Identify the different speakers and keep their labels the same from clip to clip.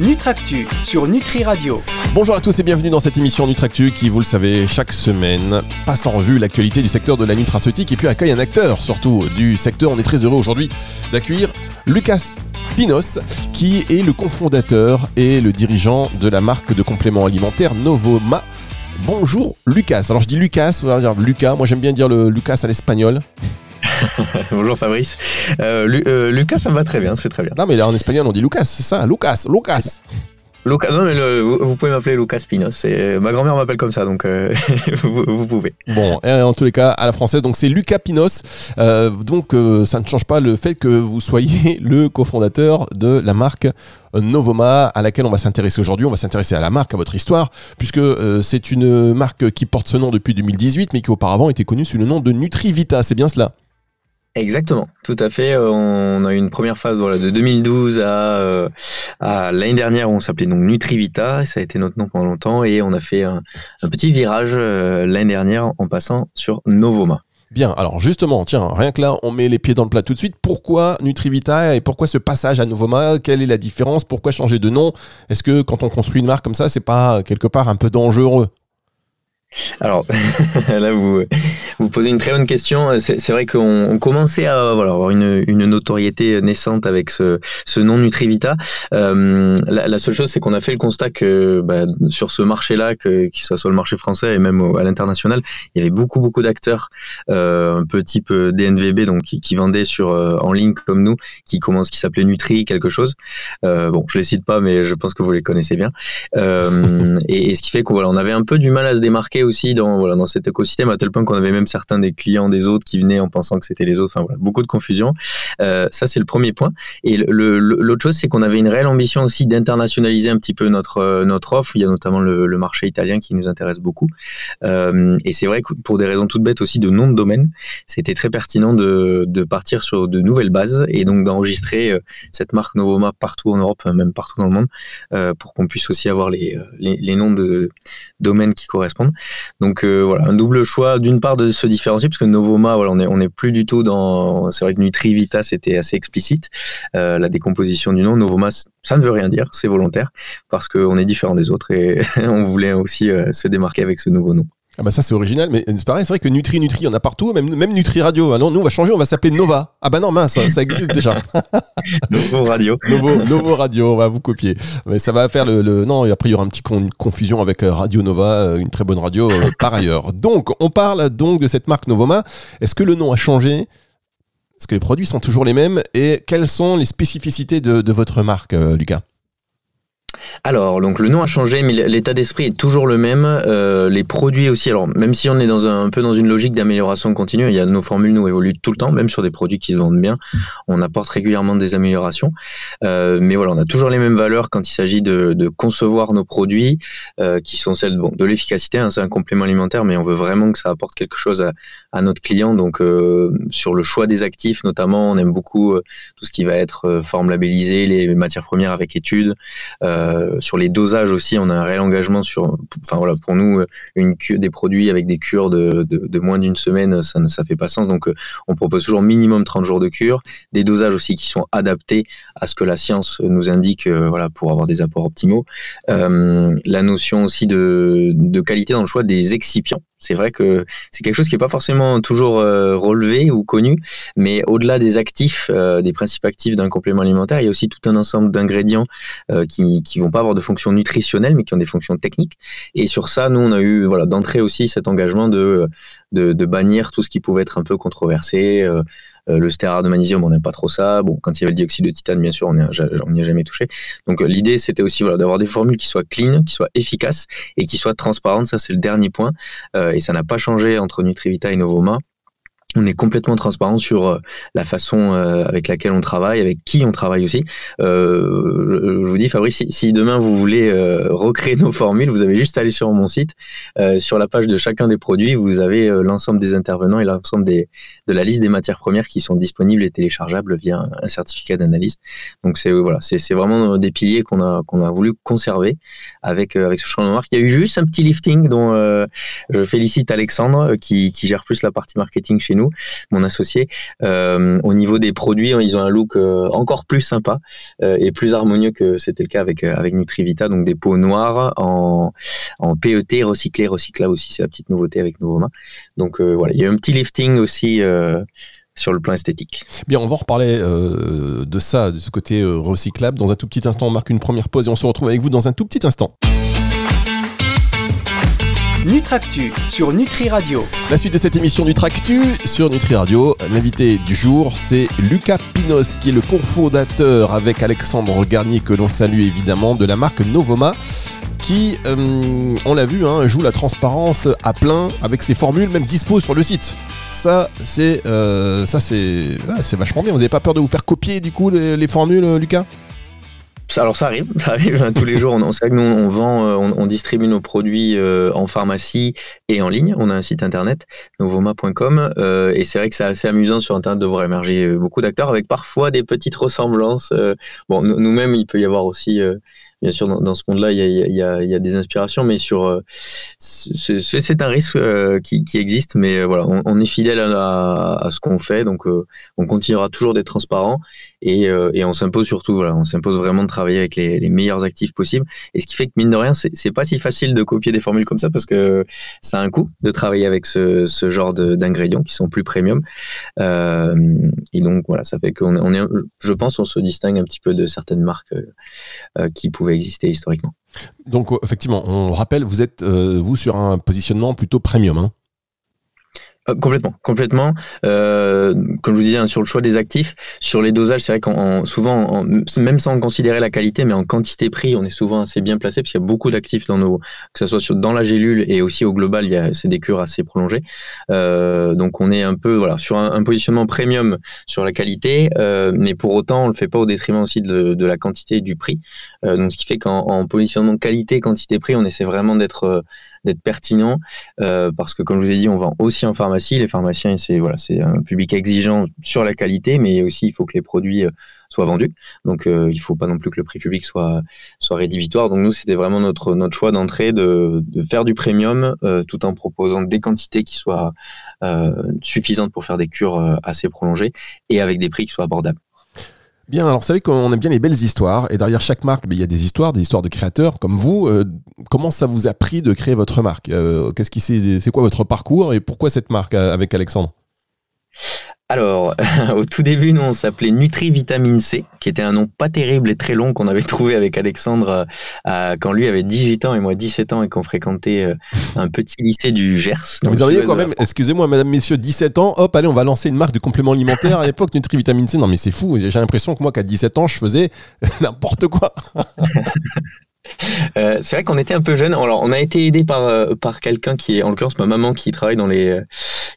Speaker 1: Nutractu sur Nutri Radio.
Speaker 2: Bonjour à tous et bienvenue dans cette émission Nutractu qui, vous le savez, chaque semaine passe en revue l'actualité du secteur de la nutraceutique et puis accueille un acteur surtout du secteur. On est très heureux aujourd'hui d'accueillir Lucas Pinos, qui est le cofondateur et le dirigeant de la marque de compléments alimentaires Novoma. Bonjour Lucas. Alors je dis Lucas, on va dire Lucas, moi j'aime bien dire le Lucas à l'espagnol.
Speaker 3: Bonjour Fabrice. Euh, euh, Lucas, ça me va très bien, c'est très bien.
Speaker 2: Non, mais là en espagnol, on dit Lucas, c'est ça, Lucas, Lucas.
Speaker 3: Lucas, non, mais vous, pouvez m'appeler Lucas Pinos. Ma grand-mère m'appelle comme ça, donc euh, vous, pouvez.
Speaker 2: Bon, en tous les cas, à la française, donc c'est Lucas Pinos. donc ça ne change pas le fait que vous soyez le cofondateur de la marque Novoma, à laquelle on va s'intéresser aujourd'hui. On va s'intéresser à la marque, à votre histoire, puisque c'est une marque qui porte ce nom depuis 2018, mais qui auparavant était connue sous le nom de Nutrivita. C'est bien cela?
Speaker 3: Exactement, tout à fait. Euh, on a eu une première phase de 2012 euh, à, l'année dernière, où on s'appelait donc Nutrivita, ça a été notre nom pendant longtemps, et on a fait un, petit virage euh, l'année dernière en passant sur Novoma.
Speaker 2: Bien, alors justement, tiens, rien que là, on met les pieds dans le plat tout de suite. Pourquoi Nutrivita et pourquoi ce passage à Novoma? Quelle est la différence? Pourquoi changer de nom? Est-ce que quand on construit une marque comme ça, c'est pas quelque part un peu dangereux?
Speaker 3: Alors là, vous, vous posez une très bonne question. C'est vrai qu'on commençait à voilà, avoir une, une, notoriété naissante avec ce, ce nom Nutrivita. Euh, la, seule chose, c'est qu'on a fait le constat que bah, sur ce marché-là, qu'il soit sur le marché français et même à l'international, il y avait beaucoup beaucoup d'acteurs, euh, un peu type euh, DNVB, donc qui, qui vendaient sur en ligne comme nous, qui commencent, qui s'appelait Nutri quelque chose. bon, je les cite pas, mais je pense que vous les connaissez bien. Et, et, ce qui fait qu'on voilà, on avait un peu du mal à se démarquer aussi dans, voilà, dans cet écosystème, à tel point qu'on avait même certains des clients des autres qui venaient en pensant que c'était les autres. Enfin, voilà, beaucoup de confusion. Euh, ça, c'est le premier point. Et l'autre chose, c'est qu'on avait une réelle ambition aussi d'internationaliser un petit peu notre, euh, notre offre. Il y a notamment le, marché italien qui nous intéresse beaucoup. Euh, et c'est vrai que pour des raisons toutes bêtes aussi de nom de domaine, c'était très pertinent de, partir sur de nouvelles bases et donc d'enregistrer cette marque Novoma partout en Europe, même partout dans le monde, pour qu'on puisse aussi avoir les, les, les noms de domaines qui correspondent. Donc euh, voilà, un double choix d'une part de se différencier parce que Novoma, voilà, on est on est plus du tout dans. C'est vrai que Nutrivita c'était assez explicite euh, la décomposition du nom. Novoma, ça ne veut rien dire, c'est volontaire parce qu'on est différent des autres et on voulait aussi euh, se démarquer avec ce nouveau nom.
Speaker 2: Ah bah ça c'est original, mais c'est pareil, c'est vrai que Nutri Nutri, il y en a partout, même, même Nutri Radio. Ah non, nous on va changer, on va s'appeler Nova. Ah bah non, mince, ça existe déjà.
Speaker 3: Novo Radio.
Speaker 2: Novo, Novo Radio, on va vous copier. Mais ça va faire le, le... non, et après il y aura un petit confusion avec euh, Radio Nova, euh, une très bonne radio euh, par ailleurs. Donc, on parle donc de cette marque Novoma. Est-ce que le nom a changé? Est-ce que les produits sont toujours les mêmes? Et quelles sont les spécificités de, de votre marque, Lucas?
Speaker 3: Alors, donc le nom a changé, mais l'état d'esprit est toujours le même. Euh, les produits aussi. Alors, même si on est dans un, peu dans une logique d'amélioration continue, il y a nos formules nous évoluent tout le temps, même sur des produits qui se vendent bien. On apporte régulièrement des améliorations, euh, mais voilà, on a toujours les mêmes valeurs quand il s'agit de, concevoir nos produits, euh, qui sont celles de l'efficacité. Hein, c'est un complément alimentaire, mais on veut vraiment que ça apporte quelque chose à, notre client. Donc, sur le choix des actifs, notamment, on aime beaucoup tout ce qui va être forme labellisée, les matières premières avec études. Sur les dosages aussi, on a un réel engagement sur. Pour nous, des produits avec des cures de, moins d'une semaine, ça ne fait pas sens. Donc, euh, on propose toujours minimum 30 jours de cure, des dosages aussi qui sont adaptés à ce que la science nous indique, euh, voilà, pour avoir des apports optimaux. la notion aussi de qualité dans le choix des excipients. C'est vrai que c'est quelque chose qui n'est pas forcément toujours euh, relevé ou connu, mais au-delà des actifs, euh, des principes actifs d'un complément alimentaire, il y a aussi tout un ensemble d'ingrédients euh, qui ne vont pas avoir de fonction nutritionnelle, mais qui ont des fonctions techniques. Et sur ça, nous, on a eu voilà, d'entrée aussi cet engagement de, bannir tout ce qui pouvait être un peu controversé. Euh, le stéarate de magnésium, on n'aime pas trop ça. Bon, quand il y avait le dioxyde de titane, bien sûr, on n'y a, jamais touché. Donc euh, l'idée, c'était aussi voilà, d'avoir des formules qui soient clean, qui soient efficaces et qui soient transparentes. Ça, c'est le dernier point. Euh, et ça n'a pas changé entre Nutrivita et Novoma on est complètement transparent sur la façon avec laquelle on travaille, avec qui on travaille aussi. je vous dis, Fabrice, si, demain vous voulez recréer nos formules, vous avez juste à aller sur mon site. sur la page de chacun des produits, vous avez l'ensemble des intervenants et l'ensemble des, de la liste des matières premières qui sont disponibles et téléchargeables via un, certificat d'analyse. Donc c'est voilà, c'est vraiment des piliers qu'on a qu'on a voulu conserver avec avec ce de marque. Il y a eu juste un petit lifting dont je félicite Alexandre qui, qui, gère plus la partie marketing chez nous, mon associé. au niveau des produits, ils ont un look encore plus sympa et plus harmonieux que c'était le cas avec avec Nutrivita, donc des peaux noires en, en PET recyclé, recyclable aussi, c'est la petite nouveauté avec Novoma. Donc euh, voilà, il y a un petit lifting aussi euh, sur le plan esthétique.
Speaker 2: Bien, on va en reparler euh, de ça, de ce côté recyclable. Dans un tout petit instant, on marque une première pause et on se retrouve avec vous dans un tout petit instant.
Speaker 1: Nutractu sur Nutri Radio.
Speaker 2: La suite de cette émission Nutractu sur Nutri Radio. L'invité du jour, c'est Lucas Pinos, qui est le cofondateur avec Alexandre Garnier, que l'on salue évidemment, de la marque Novoma qui, euh, on l'a vu, hein, joue la transparence à plein avec ses formules, même dispo sur le site. Ça, c'est euh, ça, c'est, vachement bien. Vous n'avez pas peur de vous faire copier du coup les, formules, euh, Lucas?
Speaker 3: Alors ça arrive, arrive hein, tous les jours. On, nous on vend, on, distribue nos produits en pharmacie et en ligne. On a un site internet novoma.com et c'est vrai que c'est assez amusant sur internet de voir émerger beaucoup d'acteurs avec parfois des petites ressemblances. bon, nous-mêmes, il peut y avoir aussi bien sûr, dans, ce monde-là, il y a, des inspirations, mais sur euh, c'est un risque euh, qui, existe, mais euh, voilà, on, est fidèle à, ce qu'on fait, donc on continuera toujours d'être transparent et, on s'impose surtout, voilà, on s'impose vraiment de travailler avec les, meilleurs actifs possibles. Et ce qui fait que mine de rien, c'est pas si facile de copier des formules comme ça parce que ça a un coût de travailler avec ce, genre d'ingrédients qui sont plus premium. et donc voilà, ça fait qu'on on est, je pense, on se distingue un petit peu de certaines marques qui pouvaient exister historiquement.
Speaker 2: Donc effectivement, on rappelle, vous êtes euh, vous sur un positionnement plutôt premium. Hein
Speaker 3: euh, complètement, complètement. Euh, comme je vous disais, hein, sur le choix des actifs, sur les dosages, c'est vrai qu'en souvent, même sans considérer la qualité, mais en quantité-prix, on est souvent assez bien placé parce qu'il y a beaucoup d'actifs dans nos, que ce soit dans la gélule et aussi au global, il y a c'est des cures assez prolongées. Euh, donc on est un peu voilà sur un, positionnement premium sur la qualité, euh, mais pour autant, on le fait pas au détriment aussi de la quantité et du prix. Euh, donc ce qui fait qu'en positionnement qualité, quantité, prix, on essaie vraiment d'être d'être pertinent euh, parce que comme je vous ai dit on vend aussi en pharmacie. Les pharmaciens c'est voilà un public exigeant sur la qualité mais aussi il faut que les produits euh, soient vendus. Donc euh, il faut pas non plus que le prix public soit rédhibitoire. Donc nous c'était vraiment notre choix d'entrée de, de, faire du premium tout en proposant des quantités qui soient suffisantes pour faire des cures assez prolongées et avec des prix qui soient abordables
Speaker 2: Bien, alors vous savez qu'on aime bien les belles histoires, et derrière chaque marque, ben, il y a des histoires, des histoires de créateurs comme vous. Euh, comment ça vous a pris de créer votre marque? Euh, Qu'est-ce qui c'est quoi votre parcours et pourquoi cette marque euh, avec Alexandre?
Speaker 3: Alors, au tout début, nous, on s'appelait Nutri Vitamine C, qui était un nom pas terrible et très long qu'on avait trouvé avec Alexandre euh, quand lui avait 18 ans et moi 17 ans et qu'on fréquentait euh, un petit lycée du Gers.
Speaker 2: Vous auriez quand même, excusez-moi, madame, messieurs, 17 ans, hop, allez, on va lancer une marque de compléments alimentaires à l'époque, Nutri Vitamine C. Non, mais c'est fou, j'ai l'impression que moi, qu'à 17 ans, je faisais n'importe quoi.
Speaker 3: Euh, c'est vrai qu'on était un peu jeune. Alors, on a été aidé par euh, par quelqu'un qui est, en l'occurrence, ma maman qui travaille dans les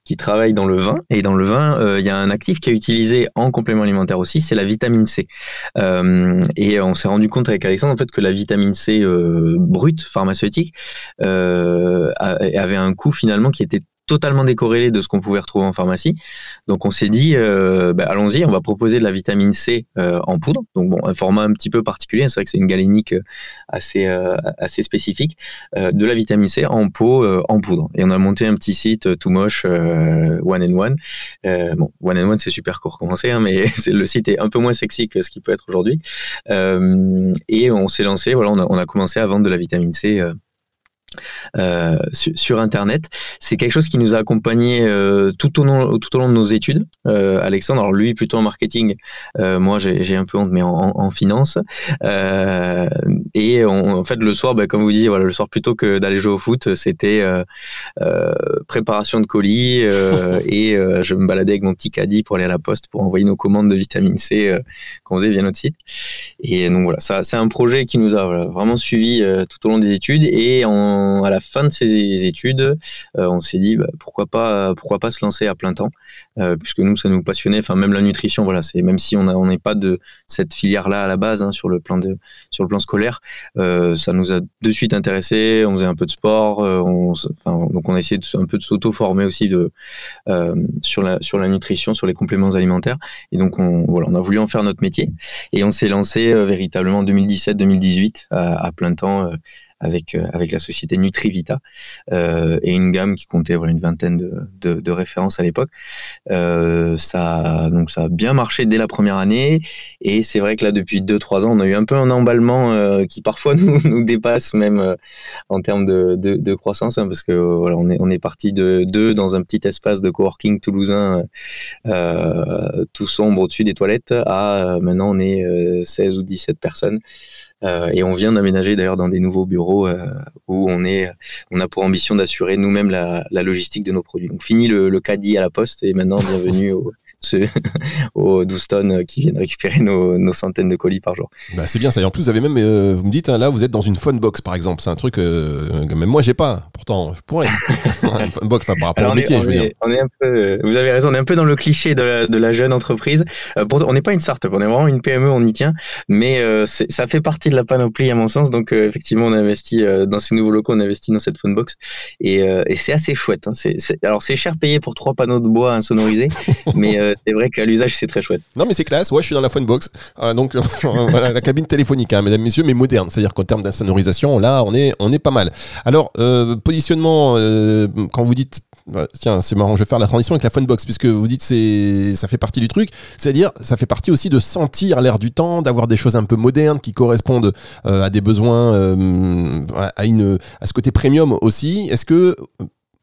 Speaker 3: qui travaille dans le vin. Et dans le vin, euh, il y a un actif qui est utilisé en complément alimentaire aussi, c'est la vitamine C. et on s'est rendu compte avec Alexandre en fait que la vitamine C brute pharmaceutique avait un coût finalement qui était totalement décorrélé de ce qu'on pouvait retrouver en pharmacie. Donc on s'est dit, euh, bah, allons-y, on va proposer de la vitamine C euh, en poudre. Donc bon, un format un petit peu particulier, c'est vrai que c'est une galénique euh, assez, assez spécifique, de la vitamine C en pot, en poudre. Et on a monté un petit site tout moche, One and One. bon, One and One c'est super court commencer, hein, mais le site est un peu moins sexy que ce qu'il peut être aujourd'hui. et on s'est lancé, voilà, on a, on a, commencé à vendre de la vitamine C euh, sur, Internet. C'est quelque chose qui nous a accompagné euh, tout, au long, tout au long de nos études. Euh, Alexandre, alors lui plutôt en marketing, moi j'ai un peu honte, mais en, finance. et en fait, le soir, ben, comme vous disiez, voilà, le soir plutôt que d'aller jouer au foot, c'était préparation de colis et je me baladais avec mon petit caddie pour aller à la poste pour envoyer nos commandes de vitamine C qu'on faisait via notre site. Et donc voilà, c'est un projet qui nous a vraiment suivi tout au long des études et en à la fin de ses études, on s'est dit bah, pourquoi pas pourquoi pas se lancer à plein temps, puisque nous ça nous passionnait. Enfin même la nutrition, voilà, c'est même si on n'est pas de cette filière là à la base hein, sur le plan sur le plan scolaire, ça nous a de suite intéressé. On faisait un peu de sport, on, donc on a essayé de, un peu de s'auto-former aussi de sur la sur la nutrition, sur les compléments alimentaires. Et donc on voilà, on a voulu en faire notre métier et on s'est lancé véritablement en 2017-2018 à, plein temps euh, avec, euh, avec la société Nutrivita euh, et une gamme qui comptait voilà, une vingtaine de, références à l'époque. ça, donc ça a bien marché dès la première année et c'est vrai que là depuis 2-3 ans on a eu un peu un emballement qui parfois nous, dépasse même en termes de, de, croissance hein, parce que voilà, on est, on est parti de 2 dans un petit espace de coworking toulousain tout sombre au-dessus des toilettes à maintenant on est 16 ou 17 personnes. Euh, et on vient d'aménager d'ailleurs dans des nouveaux bureaux euh, où on est, on a pour ambition d'assurer nous-mêmes la, logistique de nos produits. Donc fini le, le caddie à la poste et maintenant bienvenue au, aux 12 tonnes qui viennent récupérer nos, centaines de colis par jour.
Speaker 2: Bah c'est bien ça. Et en plus, vous avez même, euh, vous me dites, hein, là, vous êtes dans une phone box par exemple. C'est un truc euh, que même moi, j'ai pas. Pourtant, je pourrais. une phone box, par rapport au métier, je veux dire.
Speaker 3: On est un peu, vous avez raison, on est un peu dans le cliché de la, de la jeune entreprise. Euh, on n'est pas une start-up, on est vraiment une PME, on y tient. Mais ça fait partie de la panoplie, à mon sens. Donc, effectivement, on investit dans ces nouveaux locaux, on investit dans cette phone box. Et, et c'est assez chouette. Hein. alors, c'est cher payé pour trois panneaux de bois insonorisés. mais c'est vrai qu'à l'usage, c'est très chouette.
Speaker 2: Non, mais c'est classe. Ouais, je suis dans la phone box. Euh, donc, voilà, la cabine téléphonique, hein, mesdames, messieurs, mais moderne. C'est-à-dire qu'en termes d'insonorisation, là, on est, on est pas mal. Alors, euh, positionnement, euh, quand vous dites tiens, c'est marrant, je vais faire la transition avec la phone box puisque vous dites c'est ça fait partie du truc, c'est-à-dire ça fait partie aussi de sentir l'air du temps, d'avoir des choses un peu modernes qui correspondent à des besoins à une à ce côté premium aussi. Est-ce que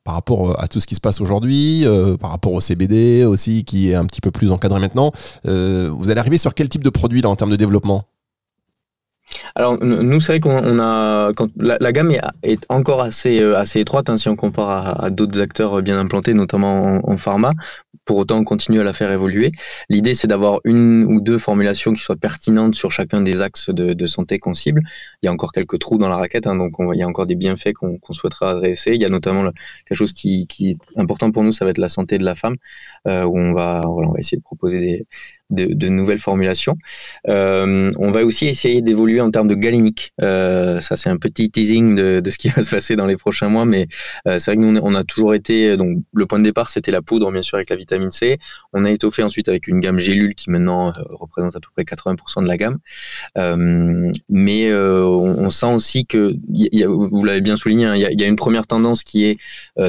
Speaker 2: par rapport euh, à tout ce qui se passe aujourd'hui, euh, par rapport au CBD aussi, qui est un petit peu plus encadré maintenant. Euh, vous allez arriver sur quel type de produit en termes de développement?
Speaker 3: Alors nous c'est vrai qu'on la, gamme est, encore assez assez étroite hein, si on compare à, d'autres acteurs bien implantés notamment en, pharma pour autant, on continue à la faire évoluer. L'idée, c'est d'avoir une ou deux formulations qui soient pertinentes sur chacun des axes de, santé qu'on cible. Il y a encore quelques trous dans la raquette, hein, donc il y a encore des bienfaits qu'on souhaitera adresser. Il y a notamment quelque chose qui, est important pour nous, ça va être la santé de la femme, euh, où on va, on va essayer de proposer des, de, nouvelles formulations. Euh, on va aussi essayer d'évoluer en termes de galénique. Euh, ça, c'est un petit teasing de, ce qui va se passer dans les prochains mois, mais euh, c'est vrai que nous, on a toujours été. Le point de départ, c'était la poudre, bien sûr, avec la vitamine C. On a étoffé ensuite avec une gamme gélule qui maintenant représente à peu près 80% de la gamme. mais on, sent aussi que, vous l'avez bien souligné, hein, il y, a une première tendance qui est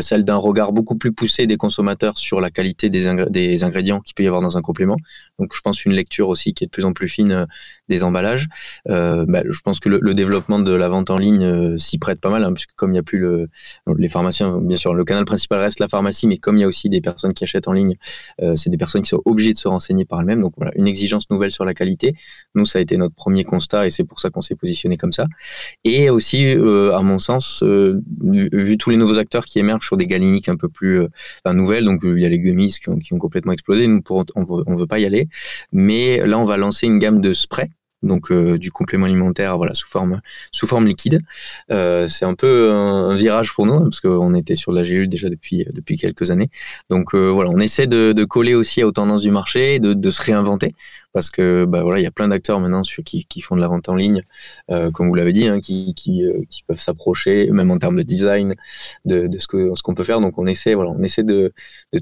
Speaker 3: celle d'un regard beaucoup plus poussé des consommateurs sur la qualité des, ingrédients qu'il peut y avoir dans un complément. Je pense une lecture aussi qui est de plus en plus fine euh, des emballages. Euh, bah, je pense que le, développement de la vente en ligne euh, s'y prête pas mal, hein, puisque comme il n'y a plus le, les pharmaciens, bien sûr, le canal principal reste la pharmacie, mais comme il y a aussi des personnes qui achètent en ligne, c'est des personnes qui sont obligées de se renseigner par elles-mêmes. Donc voilà, une exigence nouvelle sur la qualité. Nous, ça a été notre premier constat et c'est pour ça qu'on s'est positionné comme ça. Et aussi, à mon sens, vu, tous les nouveaux acteurs qui émergent sur des galiniques un peu plus nouvelles, donc il y a les gummies qui ont, qui ont complètement explosé, nous, pour, on ne veut pas y aller. Mais là, on va lancer une gamme de sprays donc euh, du complément alimentaire voilà sous forme liquide. Euh, c'est un peu un, virage pour nous hein, parce qu'on était sur la gélule déjà depuis depuis quelques années. Donc euh, voilà on essaie de, coller aussi aux tendances du marché de se réinventer parce que bah, voilà, il y a plein d'acteurs maintenant qui, font de la vente en ligne, euh, comme vous l'avez dit, hein, euh, qui, peuvent s'approcher, même en termes de design, de, ce qu'on peut faire. Donc on essaie, voilà, on essaie de,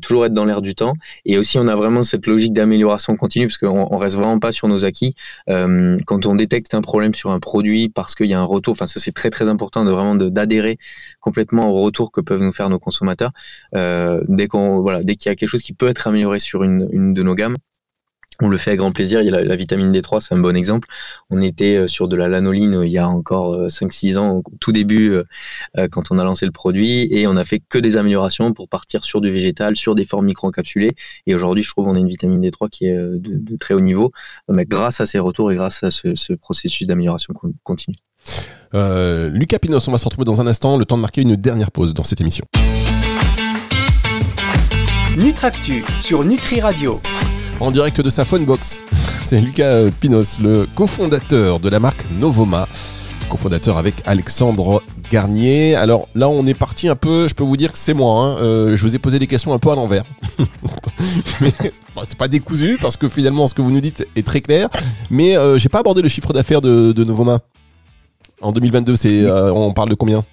Speaker 3: toujours être dans l'air du temps. Et aussi, on a vraiment cette logique d'amélioration continue, parce qu'on on reste vraiment pas sur nos acquis. Euh, quand on détecte un problème sur un produit, parce qu'il y a un retour, enfin ça c'est très très important de vraiment d'adhérer complètement au retour que peuvent nous faire nos consommateurs. Dès voilà, qu'il y a quelque chose qui peut être amélioré sur une de nos gammes, on le fait avec grand plaisir. Il y a la, vitamine D3, c'est un bon exemple. On était euh, sur de la lanoline euh, il y a encore 5-6 euh, ans, au tout début, quand on a lancé le produit, et on a fait que des améliorations pour partir sur du végétal, sur des formes micro-encapsulées. Et aujourd'hui, je trouve qu'on a une vitamine D3 qui est de, très haut niveau, mais grâce à ces retours et grâce à ce, processus d'amélioration continue.
Speaker 2: Lucas Pinos, on va se retrouver dans un instant, le temps de marquer une dernière pause dans cette émission.
Speaker 1: Nutractu sur Nutri Radio
Speaker 2: en direct de sa phone box. C'est Lucas Pinos, le cofondateur de la marque Novoma. cofondateur avec Alexandre Garnier. Alors là, on est parti un peu, je peux vous dire que c'est moi. Hein. Euh, je vous ai posé des questions un peu à l'envers. mais c'est pas décousu parce que finalement, ce que vous nous dites est très clair. Mais euh, j'ai pas abordé le chiffre d'affaires de, Novoma. En 2022, c'est, euh, on parle de combien?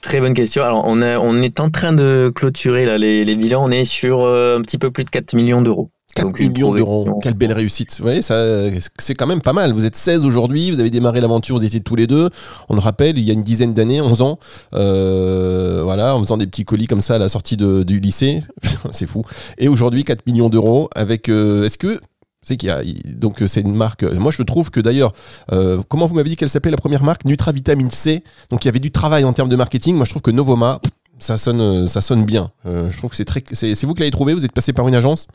Speaker 3: Très bonne question. Alors, on, on est en train de clôturer là, les, les bilans. On est sur un petit peu plus de 4 millions d'euros.
Speaker 2: 4 millions d'euros. Quelle belle réussite. Vous voyez, c'est quand même pas mal. Vous êtes 16 aujourd'hui, vous avez démarré l'aventure, vous étiez tous les deux. On le rappelle, il y a une dizaine d'années, 11 ans. Euh, voilà, en faisant des petits colis comme ça à la sortie de, du lycée. c'est fou. Et aujourd'hui, 4 millions d'euros avec. Euh, est-ce que. C'est qu'il y a, donc c'est une marque. Moi, je trouve que d'ailleurs, euh, comment vous m'avez dit qu'elle s'appelait la première marque? Nutra Vitamine C. Donc, il y avait du travail en termes de marketing. Moi, je trouve que Novoma, ça sonne, ça sonne bien. je trouve que c'est très, c'est vous qui l'avez trouvé. Vous êtes passé par une agence?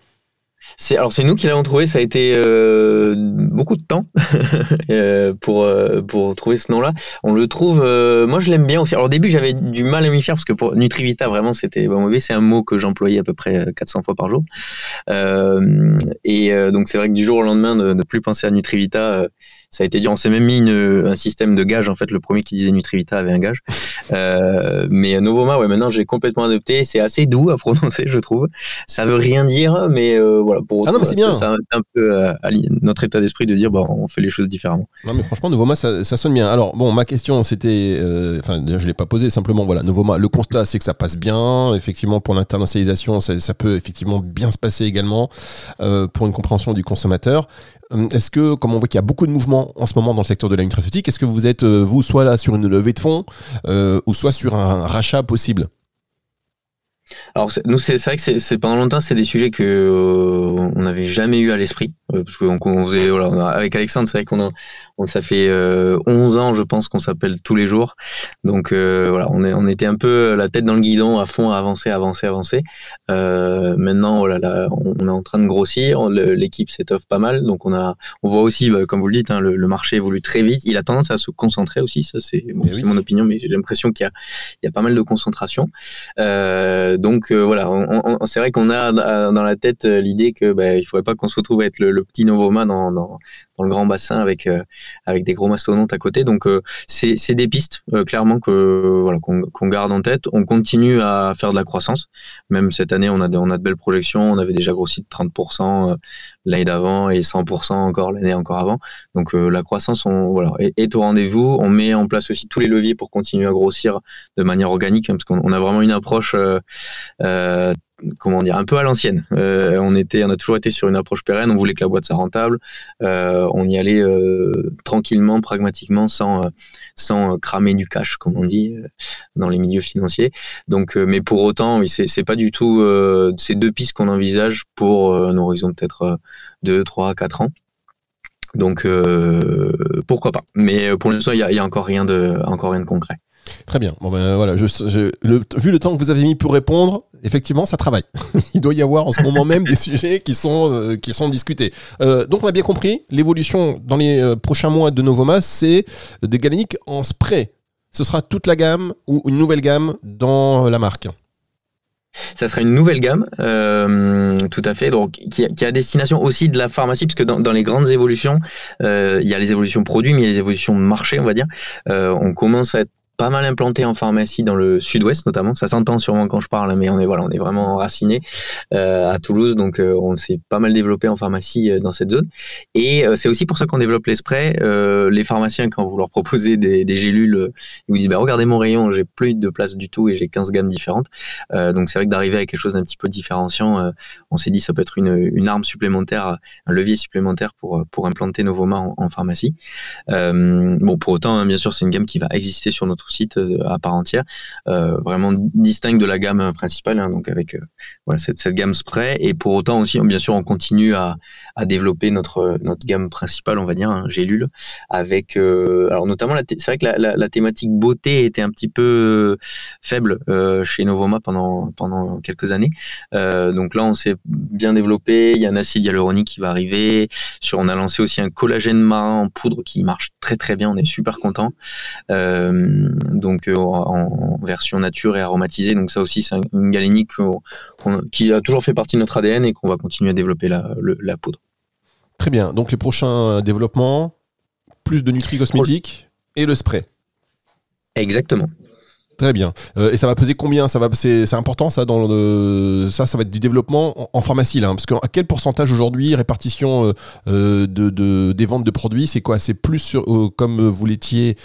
Speaker 3: C'est alors c'est nous qui l'avons trouvé. Ça a été euh, beaucoup de temps euh, pour euh, pour trouver ce nom-là. On le trouve. moi, je l'aime bien aussi. Alors au début, j'avais du mal à m'y faire parce que pour Nutrivita, vraiment, c'était bon, c'est un mot que j'employais à peu près 400 fois par jour. et donc c'est vrai que du jour au lendemain, de ne plus penser à Nutrivita ça a été dur. On s'est même mis un système de gage. En fait, le premier qui disait Nutrivita avait un gage. Euh, mais Novoma, ouais, maintenant j'ai complètement adopté. C'est assez doux à prononcer, je trouve. Ça veut rien dire, mais euh, voilà.
Speaker 2: Pour ah non, mais c'est bien.
Speaker 3: Ça, un peu euh, notre état d'esprit de dire, bon, on fait les choses différemment.
Speaker 2: Non, mais franchement, Novoma, ça, ça sonne bien. Alors, bon, ma question, c'était, enfin, je l'ai pas posée. Simplement, voilà, Novoma. Le constat, c'est que ça passe bien. Effectivement, pour l'internationalisation, ça, ça, peut effectivement bien se passer également pour une compréhension du consommateur. Euh, est-ce que, comme on voit qu'il y a beaucoup de mouvements en ce moment dans le secteur de la nutraceutique, est-ce que vous êtes, euh, vous, soit là sur une levée de fonds, euh, ou soit sur un rachat possible?
Speaker 3: Alors nous c'est vrai que c'est pendant longtemps c'est des sujets que on n'avait jamais eu à l'esprit parce qu'on faisait voilà, avec Alexandre c'est vrai qu'on a ça fait 11 euh, ans, je pense, qu'on s'appelle tous les jours. Donc euh, voilà, on, est, on était un peu la tête dans le guidon, à fond, à avancer, avancer, avancer. Euh, maintenant, voilà, là, on est en train de grossir. L'équipe s'étoffe pas mal. Donc on a, on voit aussi, bah, comme vous le dites, hein, le, marché évolue très vite. Il a tendance à se concentrer aussi. Ça, c'est eh mon opinion, mais j'ai l'impression qu'il y a, il y a pas mal de concentration. Donc voilà, c'est vrai qu'on a dans la tête l'idée que bah, il faudrait pas qu'on se retrouve à être le, petit Novoma dans, dans, dans le grand bassin avec euh, avec des gros mastodontes à côté. Donc euh, c'est des pistes euh, clairement que voilà qu'on garde en tête. On continue à faire de la croissance. Même cette année, on a de, on a de belles projections. On avait déjà grossi de 30% l'année d'avant et 100% encore l'année encore avant. Donc la croissance, voilà, est, au rendez-vous. On met en place aussi tous les leviers pour continuer à grossir de manière organique, hein, parce qu'on a vraiment une approche comment dire, un peu à l'ancienne. Euh, on était, on a toujours été sur une approche pérenne. On voulait que la boîte soit rentable. Euh, on y allait euh, tranquillement, pragmatiquement, sans cramer du cash, comme on dit dans les milieux financiers. Mais pour autant, c'est pas du tout ces deux pistes qu'on envisage pour un horizon peut-être 2, 3, 4 ans. Donc pourquoi pas. Mais pour l'instant, il y a encore rien de concret.
Speaker 2: Très bien. Bon ben voilà, vu le temps que vous avez mis pour répondre, effectivement, ça travaille. Il doit y avoir en ce moment même des sujets qui sont euh, qui sont discutés. Euh, donc on a bien compris, l'évolution dans les euh, prochains mois de Novoma, c'est des galéniques en spray. Ce sera toute la gamme ou une nouvelle gamme dans la marque.
Speaker 3: Ça sera une nouvelle gamme, tout à fait, donc qui a, destination aussi de la pharmacie, puisque dans, dans les grandes évolutions, il y a les évolutions produits, mais il y a les évolutions de marché, on va dire. on commence à être pas mal implanté en pharmacie dans le sud-ouest notamment. Ça s'entend sûrement quand je parle, mais on est voilà, on est vraiment enraciné euh, à Toulouse, donc euh, on s'est pas mal développé en pharmacie euh, dans cette zone. Et c'est aussi pour ça qu'on développe les sprays. les pharmaciens, quand vous leur proposez des, gélules, ils vous disent bah, regardez mon rayon, j'ai plus de place du tout et j'ai 15 gammes différentes. donc c'est vrai que d'arriver à quelque chose d'un petit peu différenciant, on s'est dit ça peut être une, une, arme supplémentaire, un levier supplémentaire pour pour implanter Novoma en, en pharmacie. bon, pour autant, hein, bien sûr, c'est une gamme qui va exister sur notre site euh, à part entière, euh, vraiment distinct de la gamme principale, hein, donc avec euh, cette, gamme spray. Et pour autant aussi, bien sûr, on continue à, développer notre, gamme principale, on va dire, hein, Gélule, avec, alors notamment, c'est vrai que la, thématique beauté était un petit peu faible chez Novoma pendant, pendant quelques années. donc là, on s'est bien développé. Il y a un acide hyaluronique qui va arriver. On a lancé aussi un collagène marin en poudre qui marche très très bien. On est super content. Euh, donc euh, en, version nature et aromatisée. Donc ça aussi, c'est une galénique qui a toujours fait partie de notre ADN et qu'on va continuer à développer la, poudre.
Speaker 2: Très bien. Donc les prochains développements, plus de nutri cosmétiques et le spray.
Speaker 3: Exactement.
Speaker 2: Très bien. Euh, et ça va peser combien? Ça va, c'est, important ça dans le, ça, ça va être du développement en, pharmacie là. Hein, parce qu'à quel pourcentage aujourd'hui répartition euh, euh, de, des ventes de produits C'est quoi? C'est plus sur, comme vous l'étiez,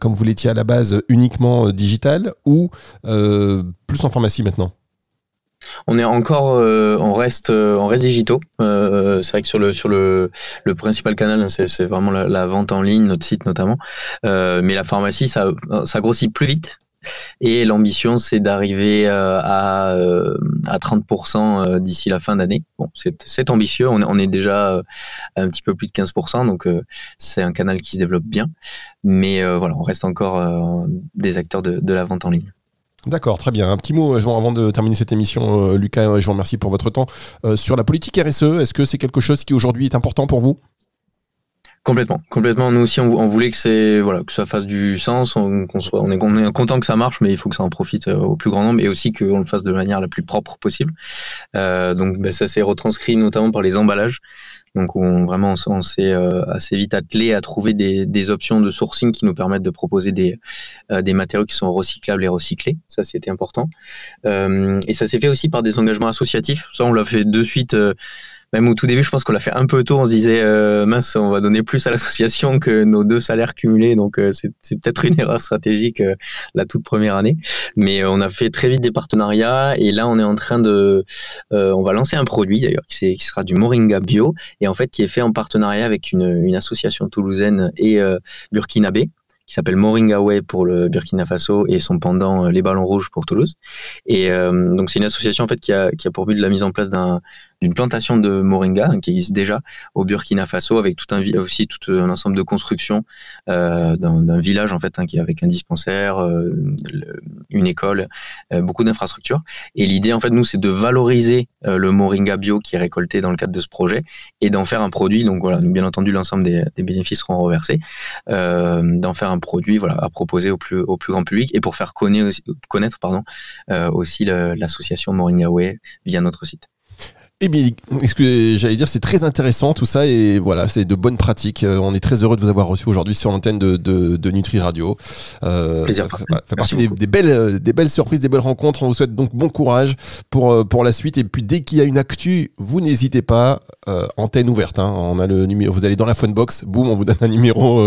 Speaker 2: comme vous l'étiez à la base uniquement digital ou plus en pharmacie maintenant?
Speaker 3: On est encore, on reste, on reste digitaux. c'est vrai que sur le sur le, le principal canal, hein, c'est, vraiment la, la, vente en ligne, notre site notamment. mais la pharmacie, ça, ça grossit plus vite. Et l'ambition, c'est d'arriver euh, à, euh, à 30% euh, d'ici la fin d'année. Bon, c'est ambitieux. On est, on est déjà un petit peu plus de 15%, donc c'est un canal qui se développe bien. Mais voilà, on reste encore des acteurs de, de la vente en ligne.
Speaker 2: D'accord, très bien. Un petit mot avant de terminer cette émission, Lucas, je vous remercie pour votre temps. sur la politique RSE, est-ce que c'est quelque chose qui aujourd'hui est important pour vous?
Speaker 3: Complètement, complètement. Nous aussi, on, voulait que c'est que ça fasse du sens, on, soit, on, est, content que ça marche, mais il faut que ça en profite euh, au plus grand nombre et aussi qu'on le fasse de manière la plus propre possible. Euh, donc, ben, ça s'est retranscrit notamment par les emballages. Donc, on, vraiment, on, s'est euh, assez vite attelé à trouver des, des, options de sourcing qui nous permettent de proposer des, des matériaux qui sont recyclables et recyclés. Ça, c'était important. et ça s'est fait aussi par des engagements associatifs. Ça, on l'a fait de suite même au tout début, je pense qu'on l'a fait un peu tôt. On se disait, euh, mince, on va donner plus à l'association que nos deux salaires cumulés. Donc, euh, c'est peut-être une erreur stratégique euh, la toute première année. Mais on a fait très vite des partenariats. Et là, on est en train de. on va lancer un produit, d'ailleurs, qui, sera du Moringa Bio. Et en fait, qui est fait en partenariat avec une, association toulousaine et burkinabé qui s'appelle Moringa Way pour le Burkina Faso et son pendant Les Ballons Rouges pour Toulouse. Et donc c'est une association en fait qui a pour but de la mise en place d'un d'une plantation de moringa hein, qui existe déjà au Burkina Faso avec tout un aussi tout un ensemble de constructions euh, d'un village en fait hein, qui avec un dispensaire, euh, une école, euh, beaucoup d'infrastructures. Et l'idée en fait nous c'est de valoriser le moringa bio qui est récolté dans le cadre de ce projet et d'en faire un produit. Donc voilà, bien entendu l'ensemble des, bénéfices seront reversés, d'en faire un produit à proposer au plus grand public et pour faire connaître, aussi l'association Moringa Way via notre site.
Speaker 2: Eh bien, que j'allais dire, c'est très intéressant tout ça et voilà, c'est de bonnes pratiques. Euh, on est très heureux de vous avoir reçu aujourd'hui sur l'antenne de, de, Nutri Radio.
Speaker 3: Euh, ça
Speaker 2: fait, partie des, belles, euh, des belles surprises, des belles rencontres. On vous souhaite donc bon courage pour, euh, pour la suite. Et puis dès qu'il y a une actu, vous n'hésitez pas. antenne ouverte. Hein. On a le numéro. Vous allez dans la phone box, boum, on vous donne un numéro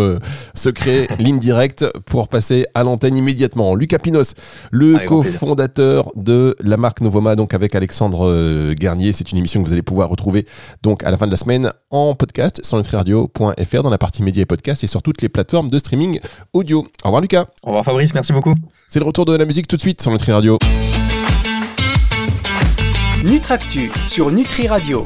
Speaker 2: secret, ligne directe pour passer à l'antenne immédiatement. Lucas Pinos, le cofondateur de la marque Novoma, donc avec Alexandre Garnier. C'est une que vous allez pouvoir retrouver donc à la fin de la semaine en podcast sur nutriradio.fr dans la partie médias et podcast et sur toutes les plateformes de streaming audio. Au revoir Lucas.
Speaker 3: Au revoir Fabrice, merci beaucoup.
Speaker 2: C'est le retour de la musique tout de suite sur Nutri Radio.
Speaker 1: Nutractu sur Nutri Radio.